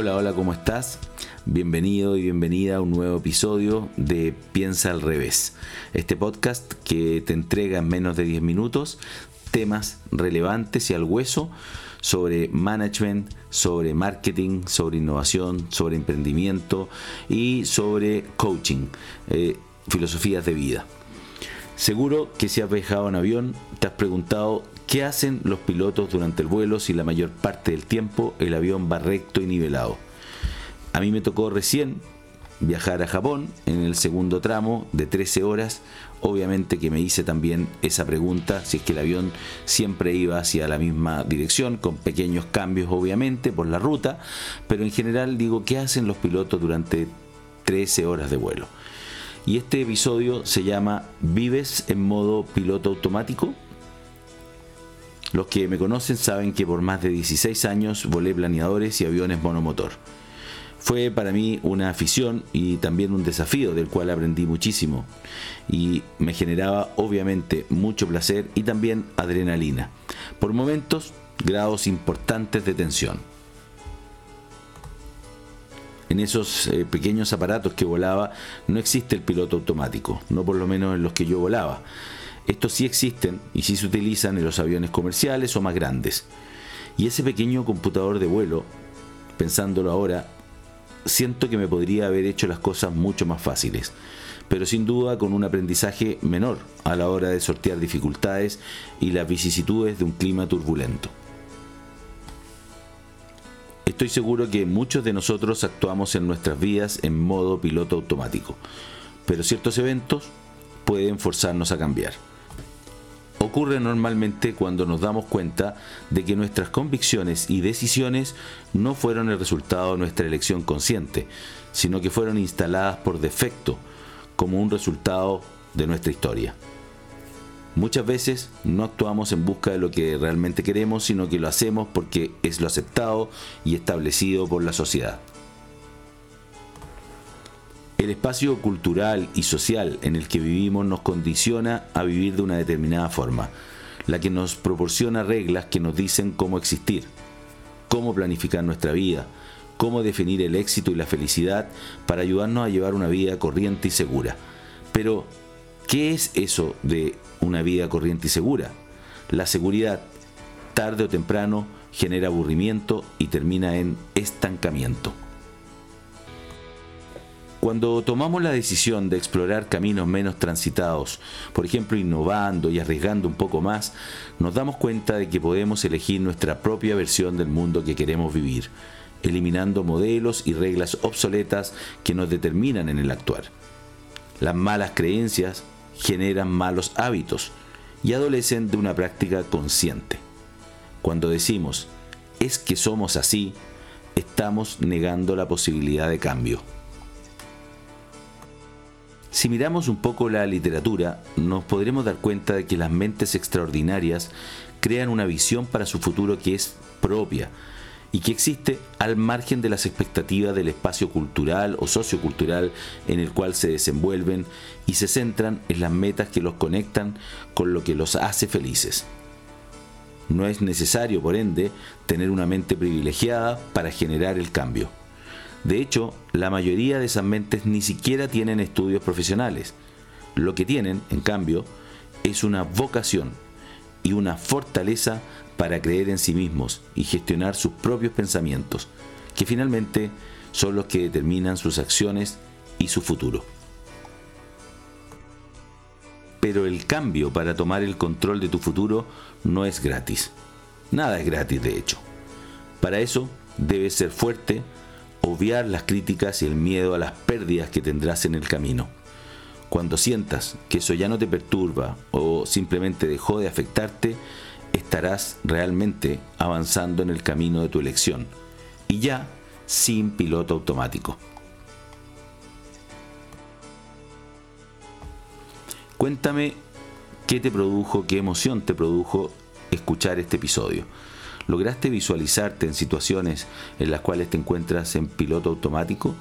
Hola, hola, ¿cómo estás? Bienvenido y bienvenida a un nuevo episodio de Piensa al revés. Este podcast que te entrega en menos de 10 minutos temas relevantes y al hueso sobre management, sobre marketing, sobre innovación, sobre emprendimiento y sobre coaching, eh, filosofías de vida. Seguro que si has viajado en avión, te has preguntado qué hacen los pilotos durante el vuelo si la mayor parte del tiempo el avión va recto y nivelado. A mí me tocó recién viajar a Japón en el segundo tramo de 13 horas. Obviamente que me hice también esa pregunta, si es que el avión siempre iba hacia la misma dirección, con pequeños cambios obviamente por la ruta, pero en general digo, ¿qué hacen los pilotos durante 13 horas de vuelo? Y este episodio se llama ¿Vives en modo piloto automático? Los que me conocen saben que por más de 16 años volé planeadores y aviones monomotor. Fue para mí una afición y también un desafío del cual aprendí muchísimo y me generaba obviamente mucho placer y también adrenalina. Por momentos, grados importantes de tensión. En esos eh, pequeños aparatos que volaba no existe el piloto automático, no por lo menos en los que yo volaba. Estos sí existen y sí se utilizan en los aviones comerciales o más grandes. Y ese pequeño computador de vuelo, pensándolo ahora, siento que me podría haber hecho las cosas mucho más fáciles, pero sin duda con un aprendizaje menor a la hora de sortear dificultades y las vicisitudes de un clima turbulento. Estoy seguro que muchos de nosotros actuamos en nuestras vidas en modo piloto automático, pero ciertos eventos pueden forzarnos a cambiar. Ocurre normalmente cuando nos damos cuenta de que nuestras convicciones y decisiones no fueron el resultado de nuestra elección consciente, sino que fueron instaladas por defecto como un resultado de nuestra historia. Muchas veces no actuamos en busca de lo que realmente queremos, sino que lo hacemos porque es lo aceptado y establecido por la sociedad. El espacio cultural y social en el que vivimos nos condiciona a vivir de una determinada forma, la que nos proporciona reglas que nos dicen cómo existir, cómo planificar nuestra vida, cómo definir el éxito y la felicidad para ayudarnos a llevar una vida corriente y segura. Pero, ¿qué es eso de una vida corriente y segura? La seguridad, tarde o temprano, genera aburrimiento y termina en estancamiento. Cuando tomamos la decisión de explorar caminos menos transitados, por ejemplo innovando y arriesgando un poco más, nos damos cuenta de que podemos elegir nuestra propia versión del mundo que queremos vivir, eliminando modelos y reglas obsoletas que nos determinan en el actuar. Las malas creencias generan malos hábitos y adolecen de una práctica consciente. Cuando decimos, es que somos así, estamos negando la posibilidad de cambio. Si miramos un poco la literatura, nos podremos dar cuenta de que las mentes extraordinarias crean una visión para su futuro que es propia y que existe al margen de las expectativas del espacio cultural o sociocultural en el cual se desenvuelven y se centran en las metas que los conectan con lo que los hace felices. No es necesario, por ende, tener una mente privilegiada para generar el cambio. De hecho, la mayoría de esas mentes ni siquiera tienen estudios profesionales. Lo que tienen, en cambio, es una vocación y una fortaleza para creer en sí mismos y gestionar sus propios pensamientos, que finalmente son los que determinan sus acciones y su futuro. Pero el cambio para tomar el control de tu futuro no es gratis. Nada es gratis, de hecho. Para eso debes ser fuerte, obviar las críticas y el miedo a las pérdidas que tendrás en el camino. Cuando sientas que eso ya no te perturba o simplemente dejó de afectarte, estarás realmente avanzando en el camino de tu elección y ya sin piloto automático. Cuéntame qué te produjo, qué emoción te produjo escuchar este episodio. ¿Lograste visualizarte en situaciones en las cuales te encuentras en piloto automático?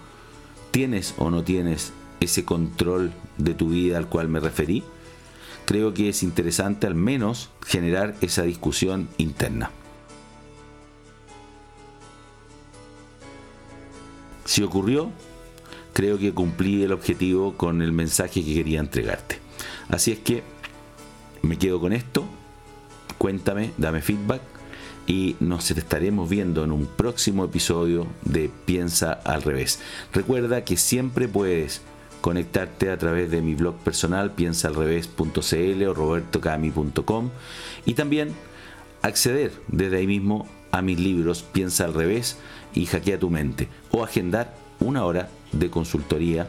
¿Tienes o no tienes ese control de tu vida al cual me referí? Creo que es interesante al menos generar esa discusión interna. Si ocurrió, creo que cumplí el objetivo con el mensaje que quería entregarte. Así es que me quedo con esto. Cuéntame, dame feedback y nos estaremos viendo en un próximo episodio de Piensa al revés. Recuerda que siempre puedes conectarte a través de mi blog personal piensaalrevés.cl o robertocami.com y también acceder desde ahí mismo a mis libros Piensa al revés y Hackea tu mente o agendar una hora de consultoría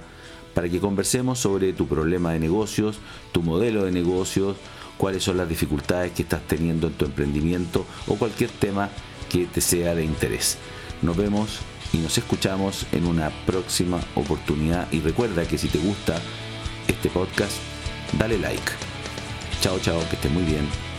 para que conversemos sobre tu problema de negocios, tu modelo de negocios, cuáles son las dificultades que estás teniendo en tu emprendimiento o cualquier tema que te sea de interés. Nos vemos y nos escuchamos en una próxima oportunidad y recuerda que si te gusta este podcast, dale like. Chao, chao, que estés muy bien.